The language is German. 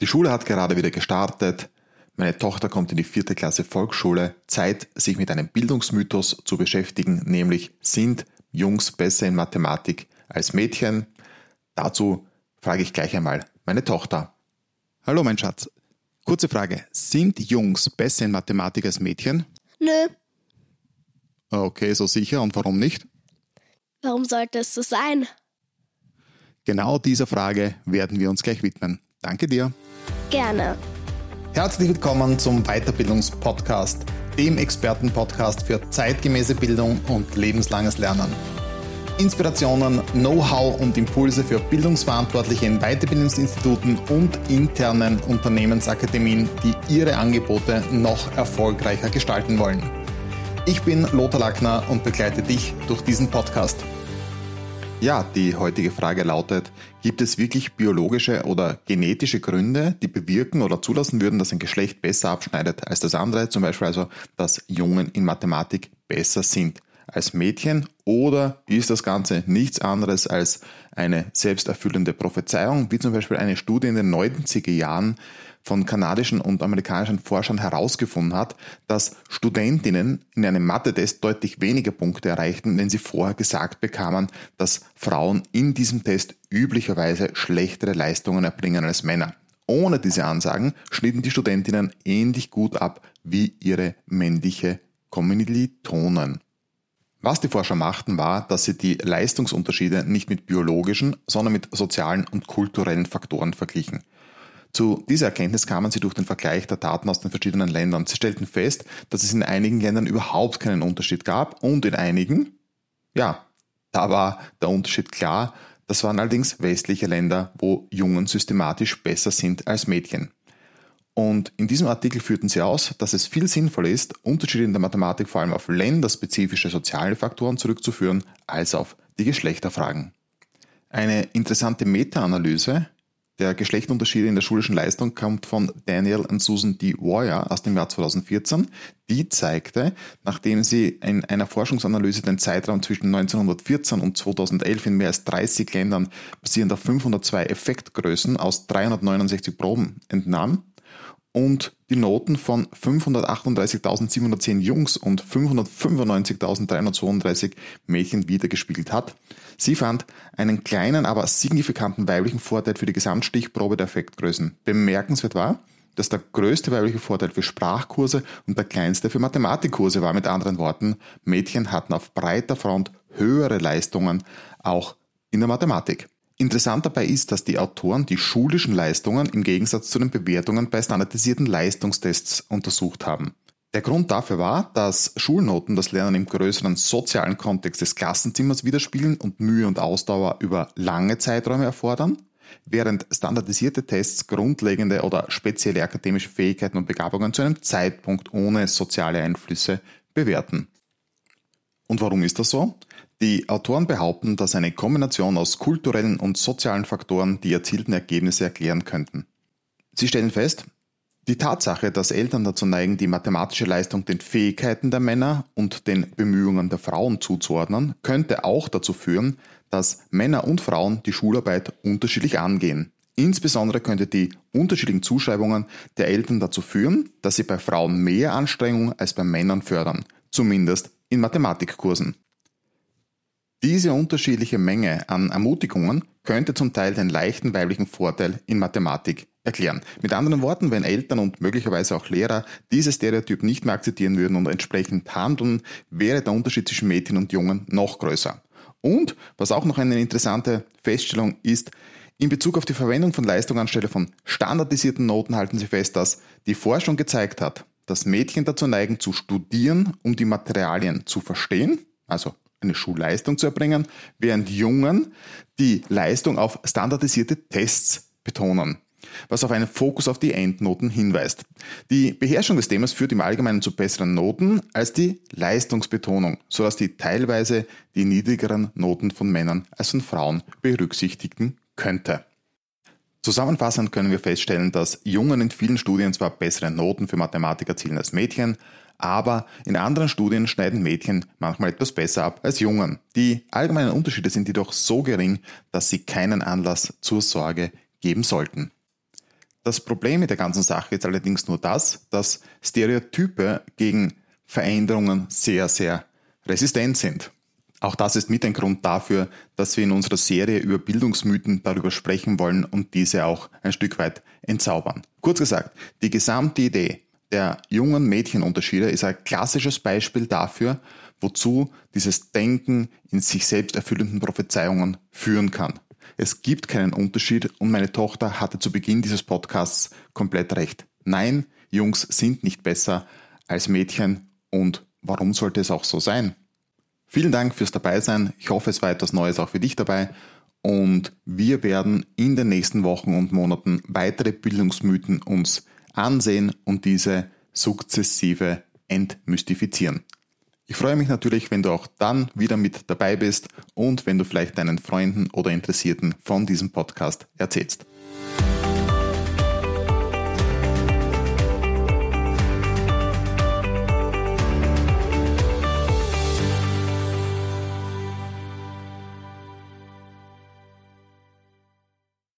Die Schule hat gerade wieder gestartet. Meine Tochter kommt in die vierte Klasse Volksschule. Zeit, sich mit einem Bildungsmythos zu beschäftigen, nämlich sind Jungs besser in Mathematik als Mädchen? Dazu frage ich gleich einmal meine Tochter. Hallo mein Schatz. Kurze Frage. Sind Jungs besser in Mathematik als Mädchen? Nö. Okay, so sicher. Und warum nicht? Warum sollte es so sein? Genau dieser Frage werden wir uns gleich widmen. Danke dir. Gerne. Herzlich willkommen zum Weiterbildungspodcast, dem Expertenpodcast für zeitgemäße Bildung und lebenslanges Lernen. Inspirationen, Know-how und Impulse für Bildungsverantwortliche in Weiterbildungsinstituten und internen Unternehmensakademien, die ihre Angebote noch erfolgreicher gestalten wollen. Ich bin Lothar Lackner und begleite dich durch diesen Podcast. Ja, die heutige Frage lautet, gibt es wirklich biologische oder genetische Gründe, die bewirken oder zulassen würden, dass ein Geschlecht besser abschneidet als das andere, zum Beispiel also, dass Jungen in Mathematik besser sind als Mädchen oder ist das Ganze nichts anderes als eine selbsterfüllende Prophezeiung, wie zum Beispiel eine Studie in den 90er Jahren von kanadischen und amerikanischen Forschern herausgefunden hat, dass Studentinnen in einem Mathe-Test deutlich weniger Punkte erreichten, wenn sie vorher gesagt bekamen, dass Frauen in diesem Test üblicherweise schlechtere Leistungen erbringen als Männer. Ohne diese Ansagen schnitten die Studentinnen ähnlich gut ab wie ihre männliche Kommilitonen. Was die Forscher machten, war, dass sie die Leistungsunterschiede nicht mit biologischen, sondern mit sozialen und kulturellen Faktoren verglichen. Zu dieser Erkenntnis kamen sie durch den Vergleich der Daten aus den verschiedenen Ländern. Sie stellten fest, dass es in einigen Ländern überhaupt keinen Unterschied gab und in einigen, ja, da war der Unterschied klar. Das waren allerdings westliche Länder, wo Jungen systematisch besser sind als Mädchen. Und in diesem Artikel führten sie aus, dass es viel sinnvoller ist, Unterschiede in der Mathematik vor allem auf länderspezifische soziale Faktoren zurückzuführen, als auf die Geschlechterfragen. Eine interessante Meta-Analyse der Geschlechterunterschiede in der schulischen Leistung kommt von Daniel und Susan D. Warrior aus dem Jahr 2014. Die zeigte, nachdem sie in einer Forschungsanalyse den Zeitraum zwischen 1914 und 2011 in mehr als 30 Ländern basierend auf 502 Effektgrößen aus 369 Proben entnahm und die Noten von 538.710 Jungs und 595.332 Mädchen wiedergespiegelt hat, Sie fand einen kleinen, aber signifikanten weiblichen Vorteil für die Gesamtstichprobe der Effektgrößen. Bemerkenswert war, dass der größte weibliche Vorteil für Sprachkurse und der kleinste für Mathematikkurse war. Mit anderen Worten, Mädchen hatten auf breiter Front höhere Leistungen, auch in der Mathematik. Interessant dabei ist, dass die Autoren die schulischen Leistungen im Gegensatz zu den Bewertungen bei standardisierten Leistungstests untersucht haben. Der Grund dafür war, dass Schulnoten das Lernen im größeren sozialen Kontext des Klassenzimmers widerspiegeln und Mühe und Ausdauer über lange Zeiträume erfordern, während standardisierte Tests grundlegende oder spezielle akademische Fähigkeiten und Begabungen zu einem Zeitpunkt ohne soziale Einflüsse bewerten. Und warum ist das so? Die Autoren behaupten, dass eine Kombination aus kulturellen und sozialen Faktoren die erzielten Ergebnisse erklären könnten. Sie stellen fest, die Tatsache, dass Eltern dazu neigen, die mathematische Leistung den Fähigkeiten der Männer und den Bemühungen der Frauen zuzuordnen, könnte auch dazu führen, dass Männer und Frauen die Schularbeit unterschiedlich angehen. Insbesondere könnte die unterschiedlichen Zuschreibungen der Eltern dazu führen, dass sie bei Frauen mehr Anstrengung als bei Männern fördern, zumindest in Mathematikkursen. Diese unterschiedliche Menge an Ermutigungen könnte zum Teil den leichten weiblichen Vorteil in Mathematik erklären. Mit anderen Worten, wenn Eltern und möglicherweise auch Lehrer dieses Stereotyp nicht mehr akzeptieren würden und entsprechend handeln, wäre der Unterschied zwischen Mädchen und Jungen noch größer. Und was auch noch eine interessante Feststellung ist, in Bezug auf die Verwendung von Leistung anstelle von standardisierten Noten halten Sie fest, dass die Forschung gezeigt hat, dass Mädchen dazu neigen zu studieren, um die Materialien zu verstehen, also eine Schulleistung zu erbringen, während Jungen die Leistung auf standardisierte Tests betonen was auf einen Fokus auf die Endnoten hinweist. Die Beherrschung des Themas führt im Allgemeinen zu besseren Noten als die Leistungsbetonung, sodass die teilweise die niedrigeren Noten von Männern als von Frauen berücksichtigen könnte. Zusammenfassend können wir feststellen, dass Jungen in vielen Studien zwar bessere Noten für Mathematik erzielen als Mädchen, aber in anderen Studien schneiden Mädchen manchmal etwas besser ab als Jungen. Die allgemeinen Unterschiede sind jedoch so gering, dass sie keinen Anlass zur Sorge geben sollten. Das Problem mit der ganzen Sache ist allerdings nur das, dass Stereotype gegen Veränderungen sehr, sehr resistent sind. Auch das ist mit ein Grund dafür, dass wir in unserer Serie über Bildungsmythen darüber sprechen wollen und diese auch ein Stück weit entzaubern. Kurz gesagt, die gesamte Idee der jungen Mädchenunterschiede ist ein klassisches Beispiel dafür, wozu dieses Denken in sich selbst erfüllenden Prophezeiungen führen kann. Es gibt keinen Unterschied und meine Tochter hatte zu Beginn dieses Podcasts komplett recht. Nein, Jungs sind nicht besser als Mädchen und warum sollte es auch so sein? Vielen Dank fürs Dabeisein. Ich hoffe, es war etwas Neues auch für dich dabei. Und wir werden in den nächsten Wochen und Monaten weitere Bildungsmythen uns ansehen und diese sukzessive entmystifizieren. Ich freue mich natürlich, wenn du auch dann wieder mit dabei bist und wenn du vielleicht deinen Freunden oder Interessierten von diesem Podcast erzählst.